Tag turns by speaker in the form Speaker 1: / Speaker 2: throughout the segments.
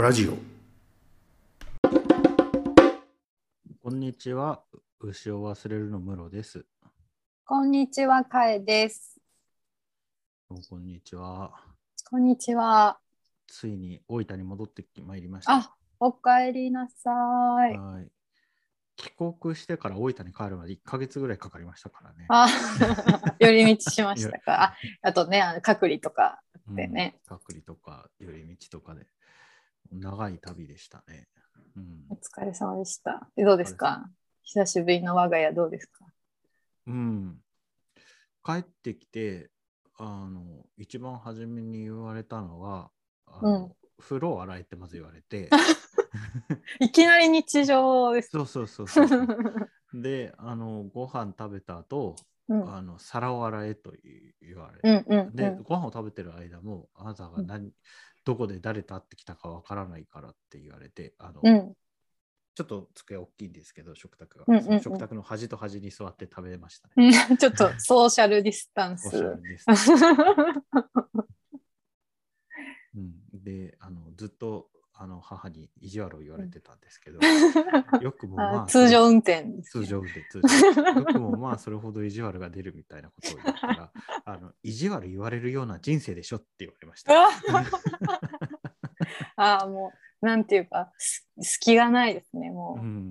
Speaker 1: ラジオ
Speaker 2: こんにちは。牛を忘れるのムロです。
Speaker 3: こんにちは、かえです。
Speaker 2: どうもこんにちは。
Speaker 3: こんにちは。
Speaker 2: ついに大分に戻ってまいりました。
Speaker 3: あ、おかえりなさい。
Speaker 2: はい。帰国してから大分に帰るまで1ヶ月ぐらいかかりましたからね。
Speaker 3: あ、寄り道しましたか。ああとね、あの隔離とかでね、
Speaker 2: うん隔離とか寄り道とかで長い旅でしたね。うん。
Speaker 3: お疲れ様でした。えどうですか？久しぶりの我が家どうですか？
Speaker 2: うん、帰ってきてあの一番初めに言われたのはあの、
Speaker 3: うん。
Speaker 2: 風呂洗えってまず言われて。
Speaker 3: いきなり日常です。
Speaker 2: そうそうそうそう。であのご飯食べた後、
Speaker 3: うん。
Speaker 2: あの皿を洗えと言われ、
Speaker 3: うんうん
Speaker 2: で、
Speaker 3: うん。
Speaker 2: ご飯を食べてる間もあなたが何、どこで誰と会ってきたかわからないからって言われてあの、
Speaker 3: うん。
Speaker 2: ちょっと机大きいんですけど食卓が、
Speaker 3: うんうんうん。
Speaker 2: 食卓の端と端に座って食べましたね。
Speaker 3: うん。ちょっとソーシャルディスタンス。
Speaker 2: うん、であのずっとあの母に意地悪を言われてたんですけど、よくもまあ
Speaker 3: あ通常運転ね
Speaker 2: 通常運転通常よくもまあそれほど意地悪が出るみたいなことを言ったら あの意地悪言われるような人生でしょって言われました。
Speaker 3: ああ、もう、なんていうか、す隙がないですね、もう。
Speaker 2: うん、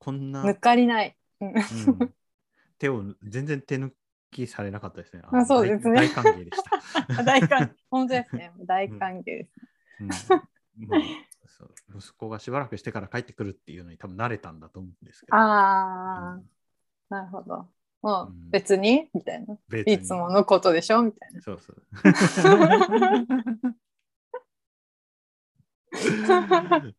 Speaker 2: こんな、
Speaker 3: 抜かりない。うん
Speaker 2: うん手を全然手抜きされなかったですね。
Speaker 3: あそうですね
Speaker 2: 大大歓迎でした。
Speaker 3: 大歓本当ですね。大歓迎です。
Speaker 2: うん息子がしばらくしてから帰ってくるっていうのに多分慣れたんだと思うんですけど。
Speaker 3: ああ、
Speaker 2: うん
Speaker 3: なるほど。も
Speaker 2: う
Speaker 3: うん別に？みたいな。
Speaker 2: 別に
Speaker 3: いつものことでしょ？みたいな。
Speaker 2: そうそう。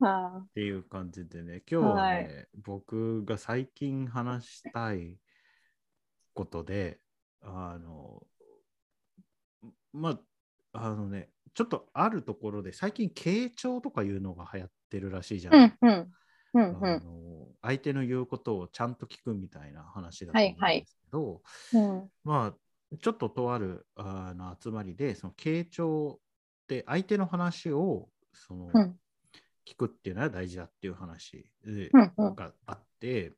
Speaker 3: あ
Speaker 2: っていう感じでね、今日はね、
Speaker 3: はい
Speaker 2: 僕が最近話したいことで、あの、まあ、あのね、ちょっとあるところで、最近、傾聴とかいうのが流行ってるらしいじゃない、
Speaker 3: んうん。うん
Speaker 2: あの相手の言うことをちゃんと聞くみたいな話だと思うん
Speaker 3: はいはい
Speaker 2: ですけど、
Speaker 3: うん。
Speaker 2: まあ、ちょっととあるあの集まりで、その傾聴って相手の話をその、
Speaker 3: うん。
Speaker 2: 聞くっていうのは大事だっていう話で
Speaker 3: うんうん
Speaker 2: があって、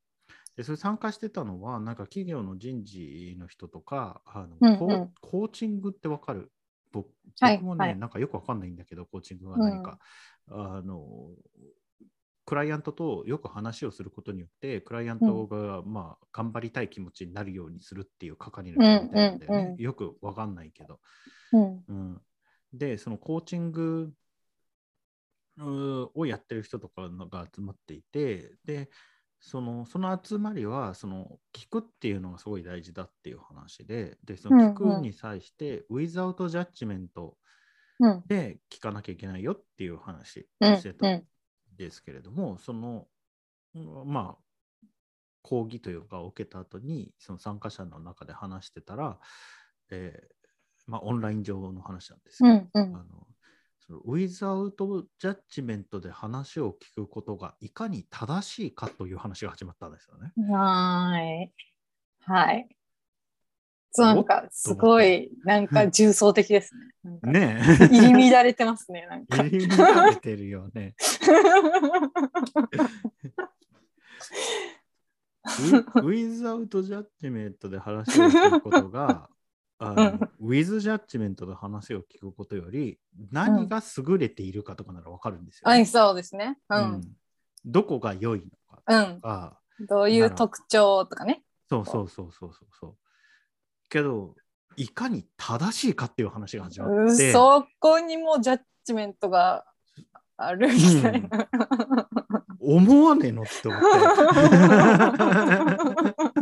Speaker 2: でそれ参加してたのは、なんか企業の人事の人とか、あの
Speaker 3: うんうん
Speaker 2: コーチングってわかる？僕もね、
Speaker 3: はい
Speaker 2: なんかよくわかんないんだけど、コーチングは何か。あのクライアントとよく話をすることによって、クライアントが、まあ、頑張りたい気持ちになるようにするっていう係の人みたいなんだよね。
Speaker 3: うんうんうん
Speaker 2: よくわかんないけど。
Speaker 3: うん。
Speaker 2: うん、で、そのコーチングをやってる人とかが集まっていて、で、そのその集まりはその聞くっていうのがすごい大事だっていう話で、でその聞
Speaker 3: うんうん
Speaker 2: くに際して、without judgment
Speaker 3: うん。
Speaker 2: で聞かなきゃいけないよっていう話
Speaker 3: うん
Speaker 2: をしてたんですけれども、その、うんまあ、講義というかを受けた後に、その参加者の中で話してたら、えーまあ、オンライン上の話なんですけど、
Speaker 3: うん。うん。
Speaker 2: あのその without judgment で話を聞くことがいかに正しいかという話が始まったんですよね。
Speaker 3: はーい。はい。そう、なんか、すごい、なんか重層的ですね。
Speaker 2: ね
Speaker 3: 入り乱れてますね、なん
Speaker 2: え。
Speaker 3: か。
Speaker 2: 入り乱れてるよね。ウィズアウトジャッジメントで話を聞くことが、あのウィズジャッジメントで話を聞くことより何が優れているかとかならわかるんですよ、
Speaker 3: はい、そうですね。う
Speaker 2: うんん。どこが良いのか
Speaker 3: うん
Speaker 2: と。か、
Speaker 3: どういう特徴とかね。
Speaker 2: そうそうそうそうそうそう。けど、いかに正しいかっていう話が始ま
Speaker 3: うん
Speaker 2: って、
Speaker 3: そこにもジャッジメントがあるみたいな。
Speaker 2: 思わねえのって思って。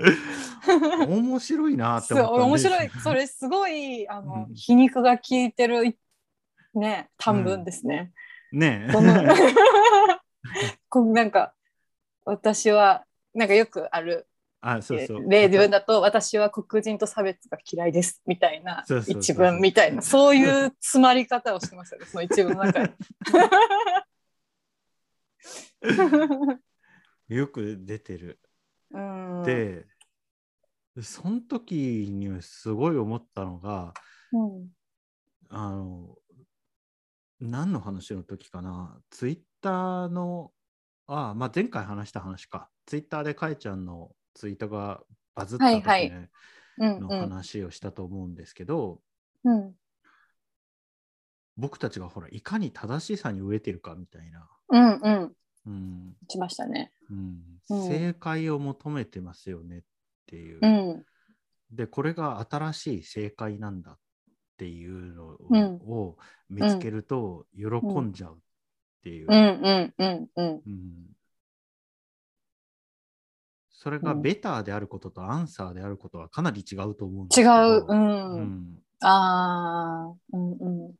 Speaker 2: 面白いなって思ったんで
Speaker 3: 面白い。それすごいあの、
Speaker 2: うん
Speaker 3: 皮肉が効いてるね短文ですね。
Speaker 2: ねえ
Speaker 3: そのこうなんか私はなんかよくある
Speaker 2: あ、そうそう。
Speaker 3: 例文だと私は黒人と差別が嫌いですみたいな一文みたいなそういう詰まり方をしてますよねその一文の中に。
Speaker 2: よく出てる。
Speaker 3: うん。
Speaker 2: で、その時にすごい思ったのが、
Speaker 3: うん。
Speaker 2: あの、何の話の時かな、ツイッターの、あまあ、前回話した話か、ツイッターでかえちゃんのツイートがバズった時、ね。
Speaker 3: はいはい。うん
Speaker 2: の
Speaker 3: うん。
Speaker 2: 話をしたと思うんですけど、
Speaker 3: うん。
Speaker 2: 僕たちがほら、いかに正しさに飢えてるかみたいな、
Speaker 3: うんうん。
Speaker 2: うん。
Speaker 3: しましたね。
Speaker 2: うん。
Speaker 3: うん。
Speaker 2: 正解を求めてますよねっていう。
Speaker 3: うん。
Speaker 2: で、これが新しい正解なんだっていうの
Speaker 3: うん
Speaker 2: を見つけると喜んじゃうっていう。
Speaker 3: うん。うん。うん。うん。
Speaker 2: うん。それが
Speaker 3: うん
Speaker 2: ベターであることとアンサーであることはかなり違うと思うんですけ
Speaker 3: 違
Speaker 2: ど
Speaker 3: う。うん。
Speaker 2: うん。
Speaker 3: ああうん。うん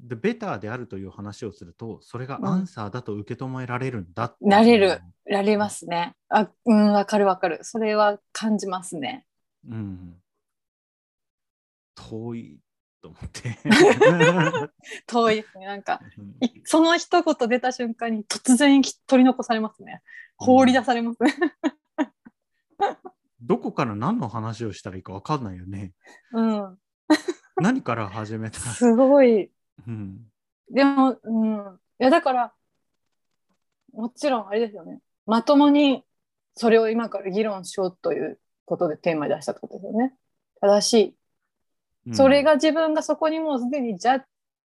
Speaker 2: でベターであるという話をするとそれがアンサーだと受け止められるんだう
Speaker 3: なれる。られますね。あうんわかるわかる。それは感じますね。
Speaker 2: うん、遠いと思って。
Speaker 3: 遠いですね。なんかその一言出た瞬間に突然取り残されますね。放り出されますね。
Speaker 2: どこから何の話をしたらいいか分かんないよね。
Speaker 3: うん。
Speaker 2: 何から始めた？ら。
Speaker 3: すごい。
Speaker 2: うん
Speaker 3: でも、うん。いや、だから、もちろんあれですよね。まともにそれを今から議論しようということでテーマに出したってことですよね。正しい。
Speaker 2: うん
Speaker 3: それが自分がそこにもうすでにジャッ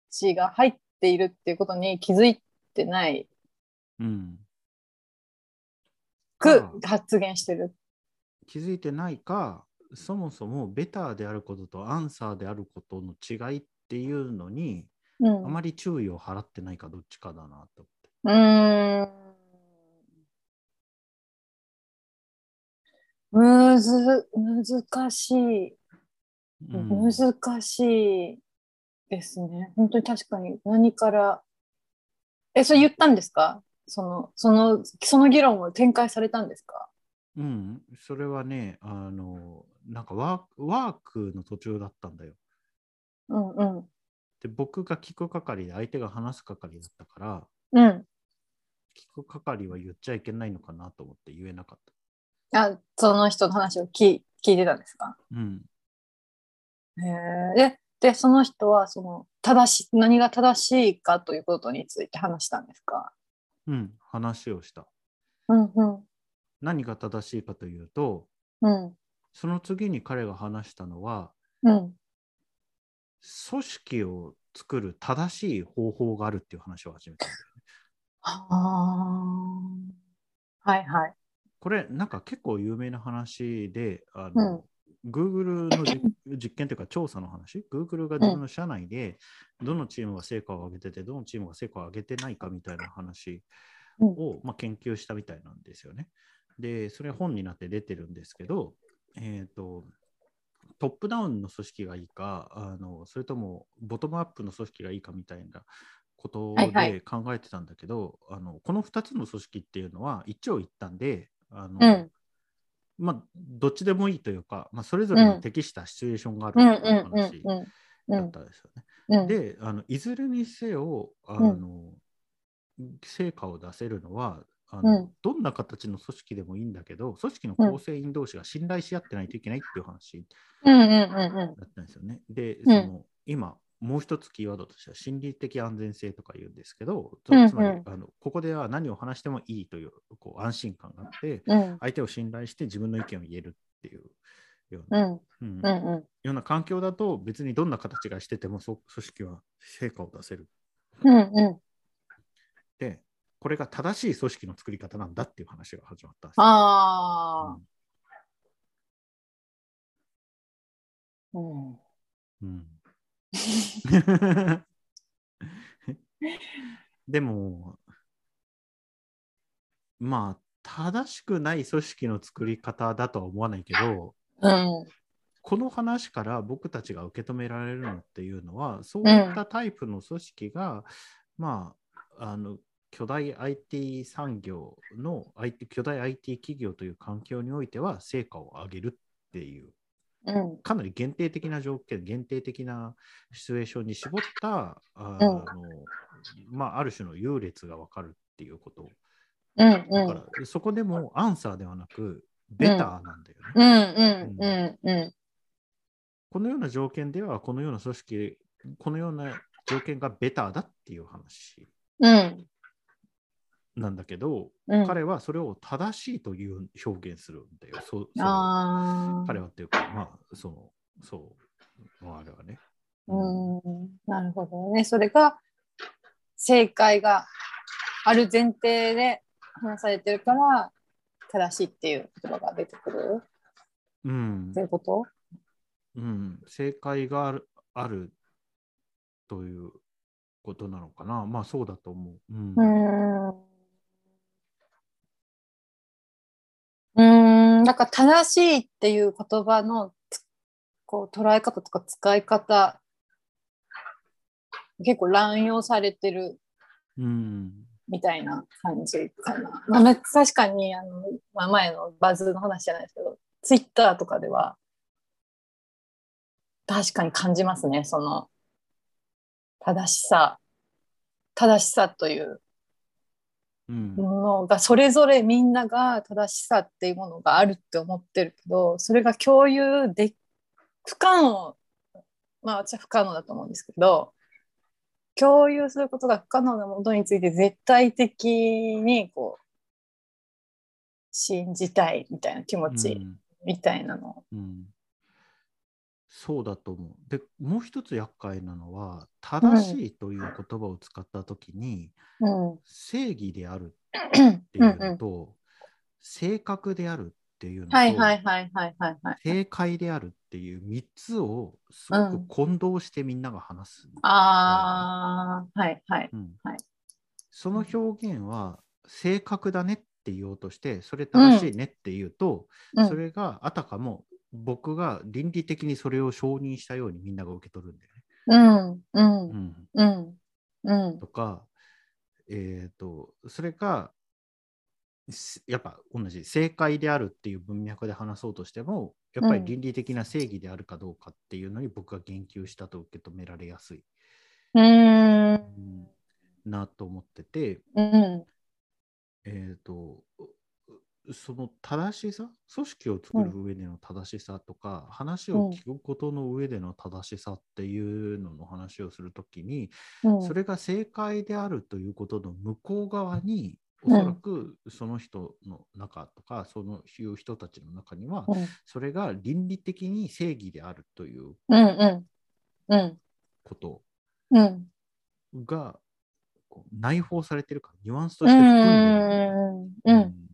Speaker 3: ジが入っているっていうことに気づいてない
Speaker 2: うん
Speaker 3: く
Speaker 2: あ
Speaker 3: 発言してる。
Speaker 2: 気づいてないか、そもそもベターであることとアンサーであることの違いっていうのに、
Speaker 3: うん。
Speaker 2: あまり注意を払ってないかどっちかだなと
Speaker 3: うーん。むず、難しい。
Speaker 2: 思って。
Speaker 3: 難しいですね。本当に確かに何から。え、それ言ったんですか？その、その、その議論を展開されたんですか？
Speaker 2: うん、うんそれはね、あの、なんかワークワークの途中だったんだよ。
Speaker 3: うんうん。
Speaker 2: で、僕が聞く係で相手が話す係だったから、
Speaker 3: うん。
Speaker 2: 聞く係は言っちゃいけないのかなと思って言えなかっ
Speaker 3: あ、その人の話を聞聞いてたんですか？
Speaker 2: た。うん。
Speaker 3: へえ。で、で、その人は、その、正し、何が正しいかということについて話したんですか？
Speaker 2: うん、話をした。
Speaker 3: うんうん。
Speaker 2: 何が正しいかというと、
Speaker 3: うん。
Speaker 2: その次に彼が話したのは、
Speaker 3: うん。
Speaker 2: 組織を作る正しい方法があるっていう話を始めたんだよね。
Speaker 3: ああ。はいはい。
Speaker 2: これ、なんか結構有名な話で、あの、Google のじ実験というか調査の話、Google が自分の社内でどのチームが成果を上げてて、どのチームが成果を上げてないかみたいな話を、まあ、研究したみたいなんですよね。で、それ本になって出てるんですけど、えっ、と、トップダウンの組織がいいか、あのそれともボトムアップの組織がいいかみたいなこと
Speaker 3: はいはい
Speaker 2: で考えてたんだけど、あのこの2つの組織っていうのは一長一短で、あの
Speaker 3: うん。
Speaker 2: まあ、どっちでもいいというか、まあ、それぞれに適したシチュエーションがある
Speaker 3: うん
Speaker 2: っていう
Speaker 3: うん
Speaker 2: 話だったんですよね。
Speaker 3: うん。
Speaker 2: であのいずれにせよあの、成果を出せるのはあの、
Speaker 3: うん
Speaker 2: どんな形の組織でもいいんだけど組織の構成員同士が信頼し合ってないといけないっていう話
Speaker 3: うんうんうん
Speaker 2: だったんですよね。で、
Speaker 3: うん
Speaker 2: その今もう一つキーワードとしては心理的安全性とか言うんですけど、つ
Speaker 3: うんうん
Speaker 2: つまりあのここでは何を話してもいいというこう安心感があって
Speaker 3: うん。うん
Speaker 2: 相手を信頼して自分の意見を言えるっていうような、
Speaker 3: うん
Speaker 2: うん
Speaker 3: うんうん。
Speaker 2: ような環境だと別にどんな形がしててもそ組織は成果を出せる。
Speaker 3: うんうん。
Speaker 2: で、これが正しい組織の作り方なんだっていう話が始まったんですよ。
Speaker 3: ああ。うん。
Speaker 2: うん でも、まあ、正しくない組織の作り方だとは思わないけど、
Speaker 3: うん。
Speaker 2: この話から僕たちが受け止められるのっていうのは、そういったタイプの組織が、まあ、あの、巨大 IT 産業の IT 巨大 IT 企業という環境においては成果を上げるっていう
Speaker 3: うん。
Speaker 2: かなり限定的な条件、限定的なシチュエーションに絞った、あのまあ、ある種の優劣が分かるっていうこと。
Speaker 3: うん
Speaker 2: だ
Speaker 3: うん。
Speaker 2: から、そこでもアンサーではなく、ベターなんだよね。
Speaker 3: うんうんうんうん。
Speaker 2: このような条件では、このような組織このような条件がベターだっていう話
Speaker 3: うん。
Speaker 2: なんだけど、
Speaker 3: うん。
Speaker 2: 彼はそれを正しいという表現するんだよ。そ
Speaker 3: ああ。
Speaker 2: 彼はっていうか、まあ、その、そう、まあ、あれはね。
Speaker 3: うん。なるほどね。それが正解がある前提で話されてるから、正しいっていう言葉が出てくる
Speaker 2: うん
Speaker 3: っていうこと？
Speaker 2: うん、正解があるあるということなのかな。まあ、そうだと思う。うん
Speaker 3: うーだから正しいっていう言葉のつこう捉え方とか使い方結構乱用されてる
Speaker 2: うん
Speaker 3: みたいな感じかな。まあ、め確かにあの、まあ、前のバズの話じゃないですけど、ツイッターとかでは確かに感じますね。その正しさ、正しさという
Speaker 2: うん
Speaker 3: ものがそれぞれみんなが正しさっていうものがあるって思ってるけどそれが共有で不可能まあ私は不可能だと思うんですけど共有することが不可能なものについて絶対的にこう信じたいみたいな気持ち
Speaker 2: うん
Speaker 3: みたいなの。
Speaker 2: うんそうだと思う。で、もう一つ厄介なのは、正しいという言葉を使ったときに、
Speaker 3: うん。
Speaker 2: 正義である
Speaker 3: うん
Speaker 2: っていうのと、正確であるっていうのと。正解であるっていう3つをすごく混同してみんなが話す。
Speaker 3: ああはいはい。
Speaker 2: うん。
Speaker 3: はい。
Speaker 2: その表現は正確だねって言おうとして、それ正しいねって言うと、
Speaker 3: うん。
Speaker 2: それがあたかも僕が倫理的にそれを承認したようにみんなが受け取るんだよね。
Speaker 3: うんうん
Speaker 2: うん、
Speaker 3: うんうん。
Speaker 2: とか、えっ、と、それが、すやっぱ同じ正解であるっていう文脈で話そうとしても、やっぱり倫理的な正義であるかどうかっていうのに僕が言及したと受け止められやすい、
Speaker 3: うーん。
Speaker 2: うん。なと思ってて、
Speaker 3: うん。
Speaker 2: えっ、と、その正しさ、組織を作る上での正しさとか、話を聞くことの上での正しさっていうのの話をするときに、
Speaker 3: うん。
Speaker 2: それが正解であるということの向こう側に、お
Speaker 3: うん。
Speaker 2: そらくその人の中とか、そのいう人たちの中には、
Speaker 3: うん。
Speaker 2: それが倫理的に正義であるという
Speaker 3: うんうん。うん。
Speaker 2: こと
Speaker 3: うん。
Speaker 2: が内包されてるから、ニュアンスと
Speaker 3: う
Speaker 2: して含んでる
Speaker 3: んう
Speaker 2: うん。
Speaker 3: ん。うん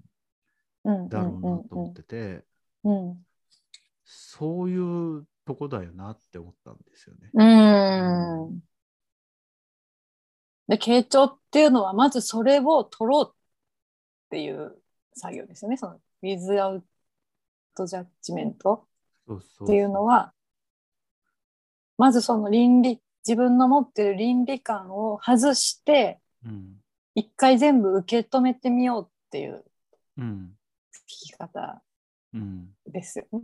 Speaker 2: だろうなと思ってて、
Speaker 3: うん。
Speaker 2: そういうとこだよなって思ったんですよね。
Speaker 3: うん。で傾聴っていうのはまずそれを取ろうっていう作業ですよね。その without judgment
Speaker 2: そうそう
Speaker 3: っていうのはまずその倫理自分の持ってる倫理観を外して
Speaker 2: うん。
Speaker 3: 一回全部受け止めてみようっていう
Speaker 2: うん。
Speaker 3: 聞き方
Speaker 2: うん、
Speaker 3: ですよね。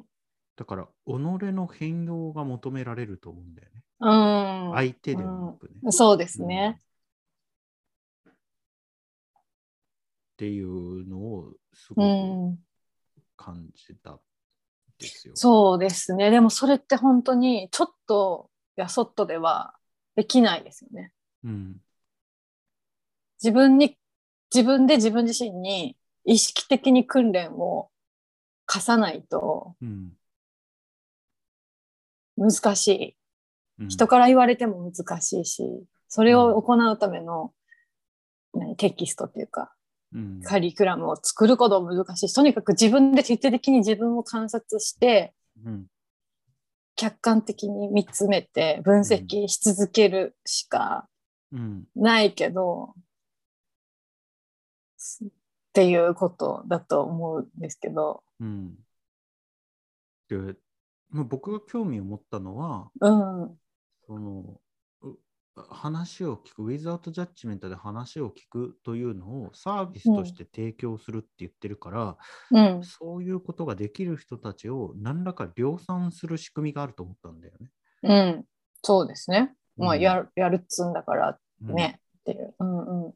Speaker 2: だから、己の変容が求められると思うんだよね。
Speaker 3: うん、
Speaker 2: 相手ではなくね。
Speaker 3: そうですね。
Speaker 2: っていうのをす
Speaker 3: う
Speaker 2: ご
Speaker 3: ん、
Speaker 2: く感じたんですよ。
Speaker 3: そうですね。でもそれって本当にちょっとやそっとではできないですよね。
Speaker 2: うん。
Speaker 3: 自分に自分で自分自身に意識的に訓練を課さないと
Speaker 2: うん。
Speaker 3: 難しい。
Speaker 2: うん。
Speaker 3: 人から言われても難しいし、それを行うための、何テキストっていうか、
Speaker 2: うん。
Speaker 3: カリキュラムを作ることも難しい。し、とにかく自分で徹底的に自分を観察して、
Speaker 2: うん。
Speaker 3: 客観的に見つめて分析し続けるしか
Speaker 2: うん。
Speaker 3: ないけど、っていうことだと思うんですけど、
Speaker 2: うんでまあ僕が興味を持ったのは、
Speaker 3: うん、
Speaker 2: そのう話を聞く、ウィズアウトジャッジメントで話を聞くというのをサービスとして提供するって言ってるから、
Speaker 3: うん、
Speaker 2: そういうことができる人たちを何らか量産する仕組みがあると思ったんだよね。
Speaker 3: うん、そうですね。まあ、
Speaker 2: うん
Speaker 3: やる、やるっつんだから
Speaker 2: うん
Speaker 3: ね、っていう。うんうん。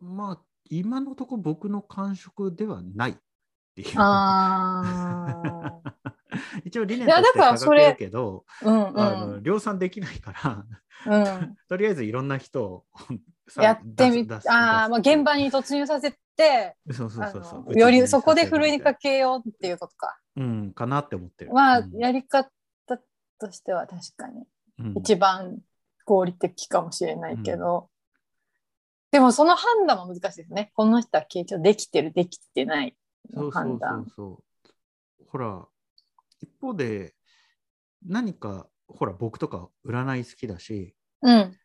Speaker 2: まあ、今のところ僕の感触ではない。っていう。
Speaker 3: あ
Speaker 2: 一応理念としてるけど、
Speaker 3: あ、うん
Speaker 2: あの
Speaker 3: うん。
Speaker 2: 量産できないから、
Speaker 3: うん、
Speaker 2: とりあえずいろんな人をさ
Speaker 3: やってみ
Speaker 2: 出す出す
Speaker 3: ああ、まあ、現場に突入させて、
Speaker 2: そうそう
Speaker 3: あ
Speaker 2: そうそう
Speaker 3: のよりそこでふるいにか
Speaker 2: け、
Speaker 3: けようっていうことか。
Speaker 2: うん、かなって思ってる。
Speaker 3: まあ、
Speaker 2: うん
Speaker 3: やり方としては確かに
Speaker 2: うん
Speaker 3: 一番合理的かもしれないけど、でもその判断も難しいですね。この人は傾聴できてる、できてないの
Speaker 2: そうそうそう
Speaker 3: 判断。
Speaker 2: そう。ほら、一方で、何か、ほら、僕とか占い好きだし、
Speaker 3: うん、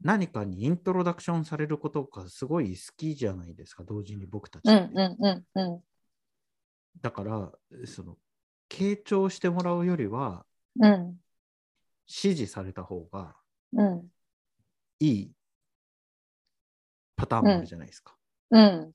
Speaker 2: 何かにイントロダクションされることがすごい好きじゃないですか、同時に僕たち。だから、その、傾聴してもらうよりは、
Speaker 3: うん、
Speaker 2: 指示された方が
Speaker 3: うん、
Speaker 2: いいパターンもあるじゃないですか。
Speaker 3: うん、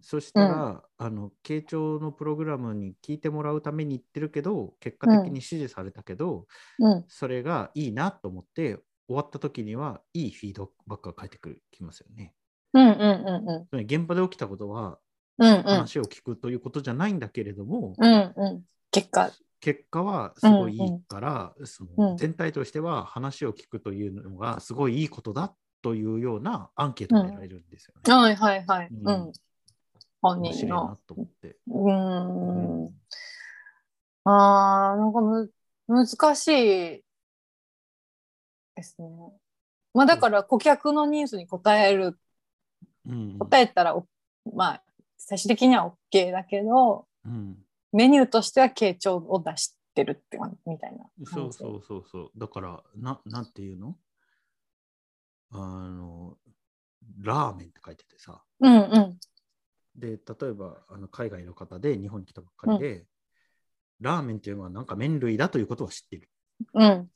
Speaker 2: そしたら、あの、傾聴のプログラムに聞いてもらうために言ってるけど、結果的に指示されたけど、
Speaker 3: うん、
Speaker 2: それがいいなと思って、終わった時にはいいフィードバックが返ってくるきますよね。
Speaker 3: うん、うん、うん、
Speaker 2: 現場で起きたことは
Speaker 3: うん、うん、
Speaker 2: 話を聞くということじゃないんだけれども、
Speaker 3: うん、うん。結果、
Speaker 2: 結果はすごいいいから、そ
Speaker 3: うん。
Speaker 2: の全体としては話を聞くというのがすごいいいことだというようなアンケートが得られるんですよね。
Speaker 3: はい、はい、はい。
Speaker 2: う
Speaker 3: うんん。本人
Speaker 2: 面白いな
Speaker 3: の。
Speaker 2: と思って。
Speaker 3: うーん。ああ、なんかむ、難しいですね。まあだから顧客のニーズに応える、
Speaker 2: うん
Speaker 3: 答えたらお、まあ最終的には OK だけど、
Speaker 2: うん
Speaker 3: メニューとしては傾聴を出してるってみたいな。
Speaker 2: そうそうそうそう。だから、ななんていうの？あの、ラーメンって書いててさ。
Speaker 3: うんうん。
Speaker 2: で、例えばあの海外の方で日本に来たばっかりで、ラーメンっていうのはなんか麺類だということは知ってる。
Speaker 3: うん。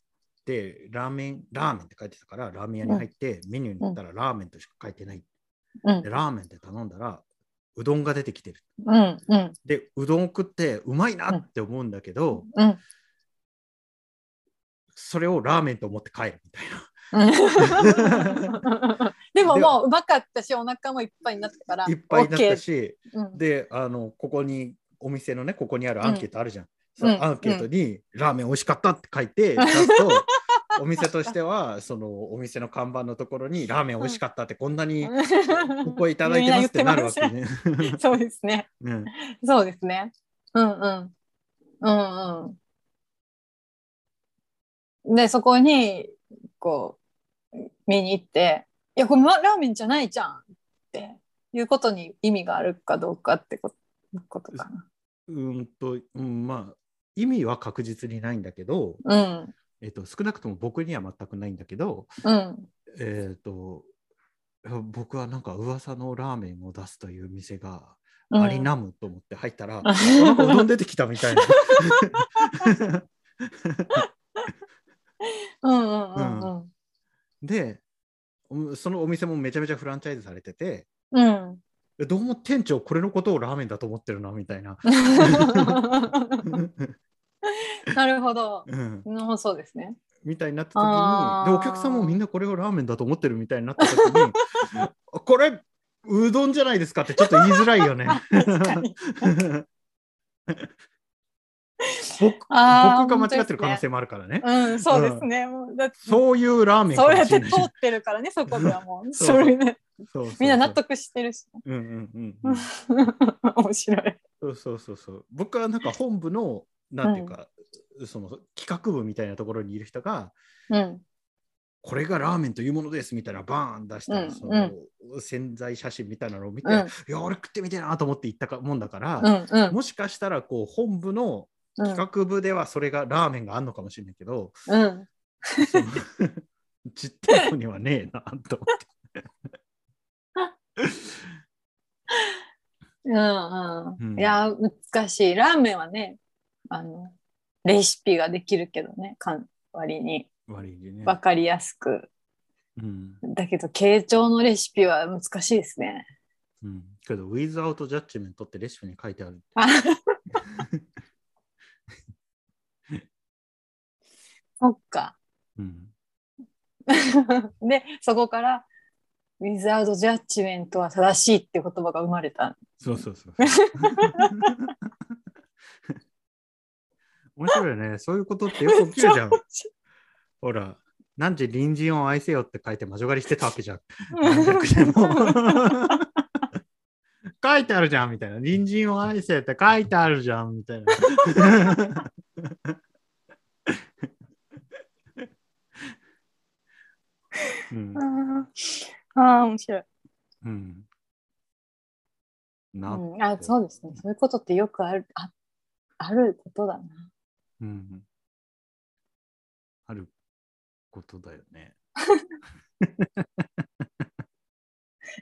Speaker 2: で、ラーメン、ラーメンって書いてたから、ラーメン屋に入って、メニューに行ったらラーメンとしか書いてない。
Speaker 3: うん
Speaker 2: で、ラーメンって頼んだら、うどんが出てきてる。
Speaker 3: うんうん
Speaker 2: で、うどん食ってうまいなって思うんだけど、
Speaker 3: うん
Speaker 2: それをラーメンと思って帰るみたいな。
Speaker 3: でももううまかったしお腹もいっぱいになったから
Speaker 2: いっぱいになったし、
Speaker 3: うん
Speaker 2: で、あの、ここに、お店のね、ここにあるアンケートあるじゃん。そ
Speaker 3: うん
Speaker 2: のアンケートに、ラーメン美味しかったって書いて 出すと、お店としては、そのお店の看板のところに、ラーメン美味しかったって、こんなに ここいただいてますってなるわけね。
Speaker 3: そうですね。
Speaker 2: うん
Speaker 3: そうですね。うんうん。うんうん。で、そこに、こう、見に行って、いや、これ、ま、ラーメンじゃないじゃんっていうことに意味があるかどうかってことか
Speaker 2: うんと、うん、まあ、意味は確実にないんだけど、
Speaker 3: な。
Speaker 2: えっと、少なくとも僕には全くないんだけど、
Speaker 3: うん。うん。
Speaker 2: えっと、いや僕はなんか噂のラーメンを出すという店が
Speaker 3: うん
Speaker 2: ありなむと思って入ったら、あなんかうどん出てきたみたいな。
Speaker 3: うんうんうんうん。
Speaker 2: で、うんそのお店もめちゃめちゃフランチャイズされてて、
Speaker 3: うん。
Speaker 2: えどうも店長これのことをラーメンだと思ってるなみたいな。
Speaker 3: なるほど。
Speaker 2: うん
Speaker 3: うん、そうですね。
Speaker 2: みたいになった時にでお客さんもみんなこれをラーメンだと思ってるみたいになった時に これうどんじゃないですかってちょっと言いづらいよね。僕が間違ってる可能性もあるからね。
Speaker 3: うん、そうですね。もうだって
Speaker 2: そういうラーメンか
Speaker 3: そうやって通ってるからね、そこではもう。
Speaker 2: そう
Speaker 3: みんな納得してるし。
Speaker 2: うんうんうんうん。
Speaker 3: 面白い。
Speaker 2: そうそうそうそう。僕はなんか本部のなんていうか、その企画部みたいなところにいる人が
Speaker 3: うん。
Speaker 2: これがラーメンというものですみたいなバーン出した
Speaker 3: うん
Speaker 2: その潜在写真みたいなのを見て、
Speaker 3: うん
Speaker 2: いや俺食ってみてえなと思って行ったかもんだから、
Speaker 3: うんうん
Speaker 2: もしかしたらこう本部の
Speaker 3: うん
Speaker 2: 企画部ではそれがラーメンがあるのかもしれないけど、
Speaker 3: うん。
Speaker 2: 実店舗にはねえなと思って。
Speaker 3: うんう
Speaker 2: うん
Speaker 3: ん。いや、難しい。ラーメンはね、あの、レシピができるけどね、かん割に
Speaker 2: 割にね。
Speaker 3: 分かりやすく。
Speaker 2: うん
Speaker 3: だけど、傾聴のレシピは難しいですね。
Speaker 2: うん、けど、ウィズアウトジャッジメントってレシピに書いてある。
Speaker 3: あそっか。
Speaker 2: うん
Speaker 3: で、そこから without judgment は正しいっていう言葉が生まれた。
Speaker 2: そうそうそう。面白いよね。そういうことってよく起きるじゃん。ほら、何時隣人を愛せよって書いて魔女狩りしてたわけじゃん。書いてあるじゃんみたいな。隣人を愛せって書いてあるじゃんみたいな。うん
Speaker 3: あーあー、面白い。
Speaker 2: うん。な、
Speaker 3: うん、あそうですね。そういうことってよくあるああることだな。
Speaker 2: うん。あることだよね。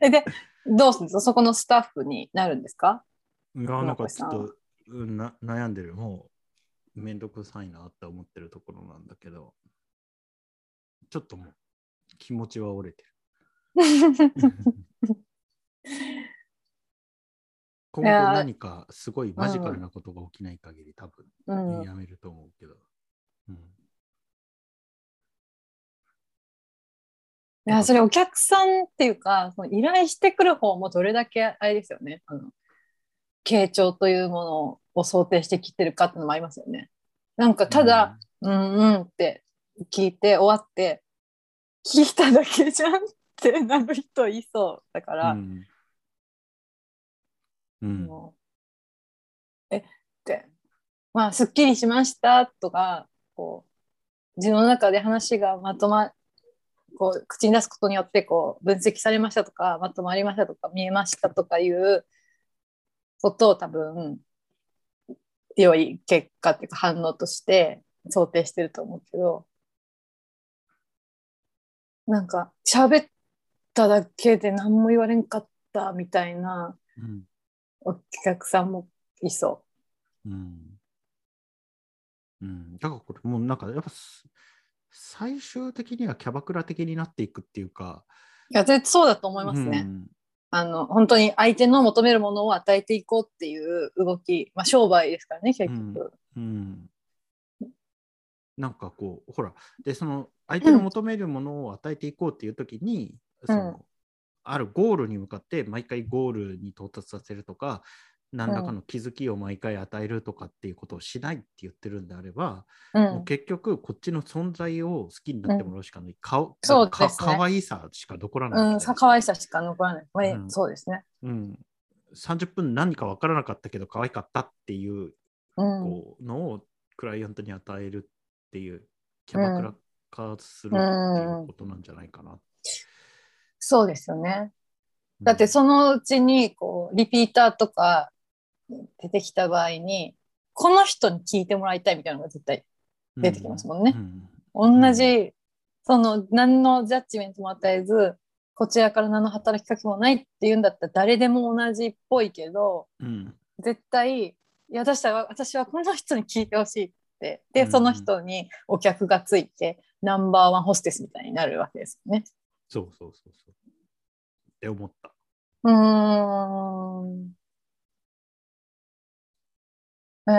Speaker 3: えで、どうするんですか？そこのスタッフになるんですか？
Speaker 2: いや、なんかちょっ
Speaker 3: 村
Speaker 2: とうんな悩んでる。もう、めんどくさいなって思ってるところなんだけど、ちょっともう、気持ちは折れてる。今後何かすごいマジカルなことが起きない限り、多分、
Speaker 3: うん、
Speaker 2: やめると思うけど。うん。
Speaker 3: いやそれお客さんっていうかその依頼してくる方もどれだけあれですよねあの傾聴というものを想定してきてるかっていうのもありますよね。なんかただ、うん、うんって聞いて終わって聞いただけじゃんってなる人いそうだか
Speaker 2: うん、
Speaker 3: ら、
Speaker 2: うん。うん。
Speaker 3: もうえってまあすっきりしましたとかこう自分の中で話がまとまこう口に出すことによってこう分析されましたとかまとまりましたとか見えましたとかいうことを多分良い結果っていうか反応として想定してると思うけどなんか喋っただけで何も言われんかったみたいな
Speaker 2: うん。
Speaker 3: お客さんもいそ
Speaker 2: うん。うん。だからこれもうなんかやっぱす最終的にはキャバクラ的になっていくっていうか。
Speaker 3: う。いや、絶対そうだと思いますね。あの、本当に相手の求めるものを与えていこうっていう動き、まあ商売ですからね、結局。
Speaker 2: うん。うん。なんかこう、ほら、で、その相手の求めるものを与えていこうっていう時に、そのあるゴールに向かって毎回ゴールに到達させるとか、何らかの気づきを毎回与えるとかっていうことをしないって言ってるんであれば、
Speaker 3: う。
Speaker 2: もうん結局こっちの存在を好きになってもらうしかない。顔
Speaker 3: そうですね
Speaker 2: かかわいさしか残らない。
Speaker 3: うん、さ可愛さしか残らない。まあ
Speaker 2: うん
Speaker 3: そうですね。
Speaker 2: うん、30分何か分からなかったけど可愛かったっていう
Speaker 3: うん。
Speaker 2: こうのをクライアントに与えるっていうキャバクラ化するっていうことなんじゃないかな。
Speaker 3: そうですよね。だってそのうちに、こう、リピーターとか出てきた場合に、この人に聞いてもらいたいみたいなのが絶対出てきますもんね。
Speaker 2: うん
Speaker 3: 同じ、その何のジャッジメントも与えず、こちらから何の働きかけもないっていうんだったら誰でも同じっぽいけど、
Speaker 2: うん。
Speaker 3: 絶対、いや、私は私はこの人に聞いてほしい。って。で、
Speaker 2: うん
Speaker 3: その人にお客がついて、ナンバーワンホステスみたいになるわけですよね。
Speaker 2: そうそうそうそう。って思った。
Speaker 3: うーん。えー、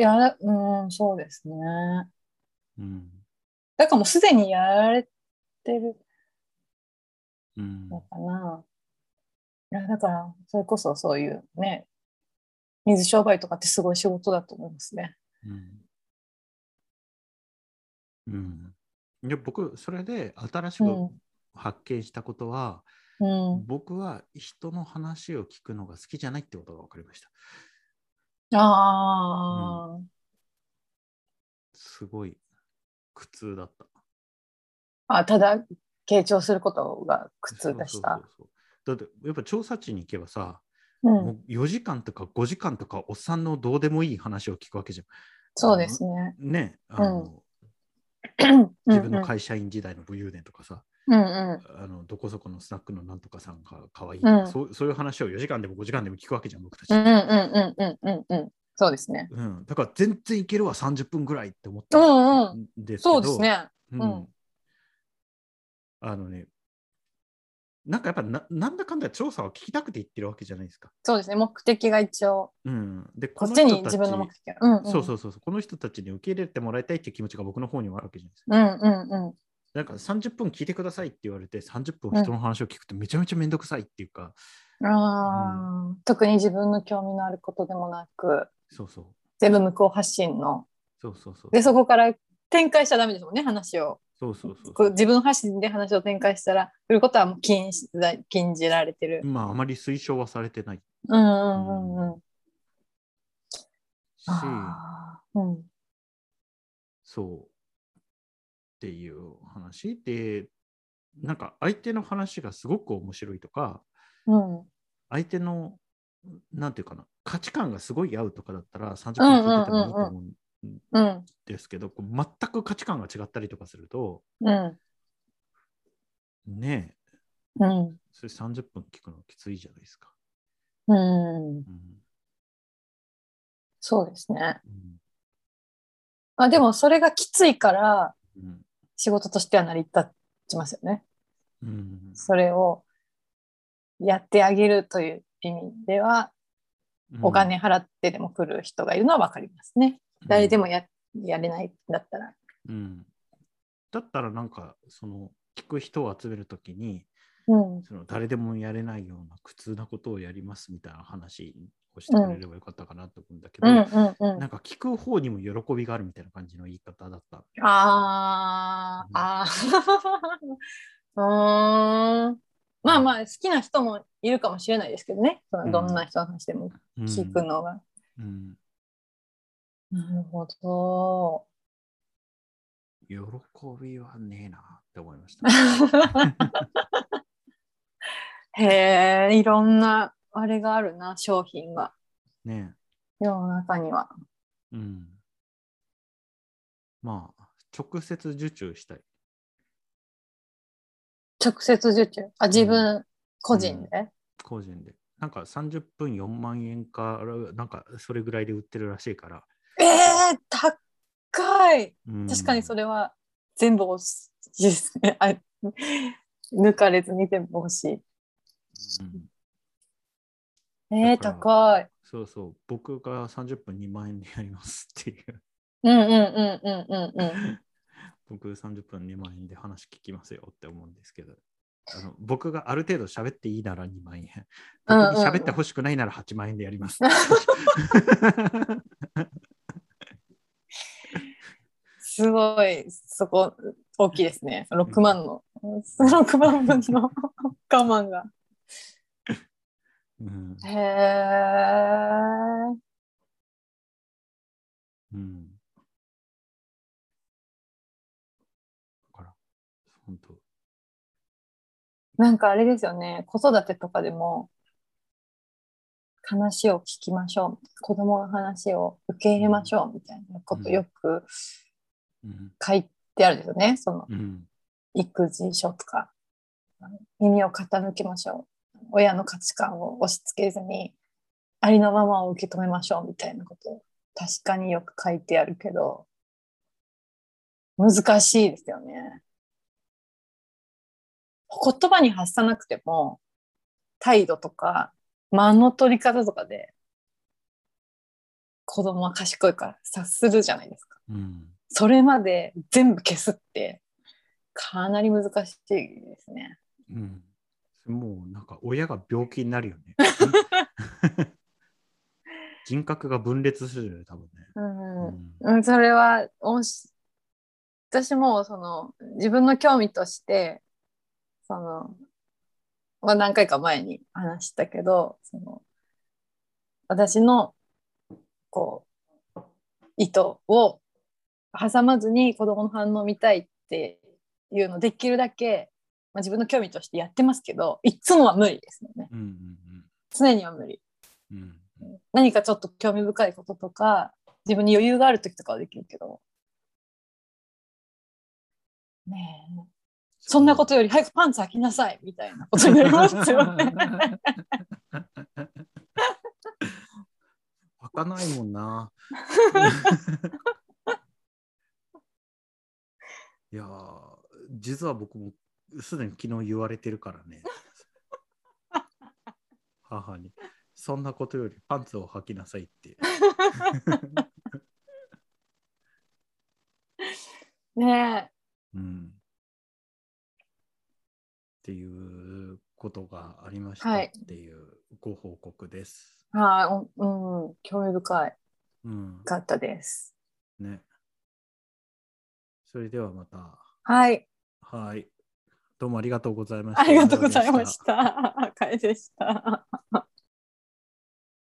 Speaker 3: やら、うん、そうですね。
Speaker 2: うん
Speaker 3: だからもうすでにやられてる
Speaker 2: うん
Speaker 3: のかな。いや、だから、それこそそういうね、水商売とかってすごい仕事だと思いますね。
Speaker 2: うんうんいや僕、それで新しく
Speaker 3: うん。
Speaker 2: 発見したことは、
Speaker 3: うん。
Speaker 2: 僕は人の話を聞くのが好きじゃないってことが分かりました。
Speaker 3: ああ、
Speaker 2: すごい苦痛だった。
Speaker 3: あ、ただ、傾聴することが苦痛でした。
Speaker 2: そうそうそうだってやっぱ調査地に行けばさ、
Speaker 3: うん
Speaker 2: もう4時間とか5時間とかおっさんのどうでもいい話を聞くわけじゃ
Speaker 3: そうですね。
Speaker 2: ん。ねあの、
Speaker 3: うん
Speaker 2: 自分の会社員時代の武勇伝とかさ、
Speaker 3: うんうん。
Speaker 2: あのどこそこのスナックのなんとかさんが可愛いとか、
Speaker 3: うん
Speaker 2: そうそういう話を4時間でも5時間でも聞くわけじゃん、僕たち。
Speaker 3: うんうんうんうんうんうん。そうですね。
Speaker 2: うんだから全然いけるわ、30分ぐらいって思った
Speaker 3: うんうん。
Speaker 2: んですけど、
Speaker 3: そうですね。
Speaker 2: うん
Speaker 3: うん
Speaker 2: あのね、なんかやっぱななんだかんだ調査は聞きたくて言ってるわけじゃないですか。
Speaker 3: そうですね。目的が一応、
Speaker 2: うん、で、
Speaker 3: こっ
Speaker 2: ち
Speaker 3: ちに自分の目的が。うんうん。
Speaker 2: そうそうそうそう、この人たちに受け入れてもらいたいっていう気持ちが僕の方にはあるわけじゃないですか。
Speaker 3: うんうんうん。
Speaker 2: なんか30分聞いてくださいって言われて30分人の話を聞くとめちゃめちゃめんどくさいっていうか、
Speaker 3: あー特に自分の興味のあることでもなく
Speaker 2: そうそう
Speaker 3: 全部向こう発信の
Speaker 2: そうそうそう
Speaker 3: でそこから展開しちゃダメですもんね話を
Speaker 2: そうそうそう
Speaker 3: こう自分発信で話を展開したらすることはもう禁止禁じられてる。
Speaker 2: まああまり推奨はされてない。
Speaker 3: うんうんうんうん。
Speaker 2: し
Speaker 3: うん。
Speaker 2: そうっていう話でなんか相手の話がすごく面白いとか
Speaker 3: うん。
Speaker 2: 相手のなんていうかな価値観がすごい合うとかだったら30分聞いててもいいと思う。ん
Speaker 3: うん
Speaker 2: ですけど、こう全く価値観が違ったりとかすると
Speaker 3: うん
Speaker 2: ねえ。
Speaker 3: うん
Speaker 2: それ30分聞くのきついじゃないですか。
Speaker 3: うん。
Speaker 2: うん。
Speaker 3: そうですね。
Speaker 2: うん。
Speaker 3: あでもそれがきついから
Speaker 2: うん。
Speaker 3: 仕事としては成り立ちますよね。
Speaker 2: うん。
Speaker 3: それをやってあげるという意味ではお金払ってでも来る人がいるのは分かりますね。誰でもややれないんだったら。
Speaker 2: うん、だったらなんかその聞く人を集めるときに
Speaker 3: うん、
Speaker 2: その誰でもやれないような苦痛なことをやりますみたいな話をしてくれればよかったかなと思うんだけど、
Speaker 3: うん、うん、うん。
Speaker 2: なんか聞く方にも喜びがあるみたいな感じの言い方だった。
Speaker 3: あー、あー。うーん。まあまあ、好きな人もいるかもしれないですけどね。そのどんな人の話でも聞くのが。
Speaker 2: うん、
Speaker 3: なるほど。
Speaker 2: 喜びはねえなって思いました。
Speaker 3: へえ、いろんなあれがあるな、商品が。
Speaker 2: ね
Speaker 3: 世の中には。
Speaker 2: え。うん。まあ、直接受注したい。
Speaker 3: 直接受注？あ、自分個人で？
Speaker 2: 個人で。なんか30分4万円から、なんかそれぐらいで売ってるらしいから。
Speaker 3: ええ高い。
Speaker 2: うん
Speaker 3: 確かにそれは全部欲しいですね。あ抜かれずに全部欲しい。
Speaker 2: うん
Speaker 3: えー、高い。
Speaker 2: そうそう、僕が30分2万円でやりますっていう。
Speaker 3: うんうんうんうんうんうん。
Speaker 2: 僕30分2万円で話聞きますよって思うんですけど。あの僕がある程度喋っていいなら2万円。喋ってほしくないなら8万円でやります。
Speaker 3: すごい、そこ、大きいですね。6万の、6万分の我慢が。
Speaker 2: うん
Speaker 3: へえ。
Speaker 2: うん。だから、本当。
Speaker 3: なんかあれですよね、子育てとかでも、話を聞きましょう、子供の話を受け入れましょうみたいなことよく
Speaker 2: うん。
Speaker 3: 書いてあるんですよね、その
Speaker 2: うん。
Speaker 3: 育児書とか。耳を傾けましょう。親の価値観を押し付けずに、ありのままを受け止めましょうみたいなこと確かによく書いてあるけど、難しいですよね。言葉に発さなくても、態度とか、間の取り方とかで、子供は賢いから察するじゃないですか。
Speaker 2: うん。
Speaker 3: それまで全部消すって、かなり難しいですね。
Speaker 2: うん。もうなんか親が病気になるよね。人格が分裂するよね、多分ね。
Speaker 3: うん
Speaker 2: うん
Speaker 3: うん、それはおし私もその自分の興味としてその、まあ、何回か前に話したけどその私のこう意図を挟まずに子供の反応を見たいっていうのできるだけ、まあ、自分の興味としてやってますけどいつもは無理ですよね。
Speaker 2: うんうん
Speaker 3: 常には無理。
Speaker 2: うんうん。
Speaker 3: 何かちょっと興味深いこととか自分に余裕がある時とかはできるけど。ねえ。そんなことより早くパンツ履きなさいみたいなことになりますよね。
Speaker 2: 開かないもんな。いやー、実は僕もすでに昨日言われてるからね。母に。そんなことよりパンツを履きなさいって。
Speaker 3: ね
Speaker 2: うん。っていうことがありました
Speaker 3: はい
Speaker 2: っていうご報告です。
Speaker 3: はい、おうん、興味深い
Speaker 2: うん。
Speaker 3: かったです。
Speaker 2: ね。それではまた。
Speaker 3: はい、
Speaker 2: はい。どうもありがとうございました。
Speaker 3: ありがとうございました。赤いでした。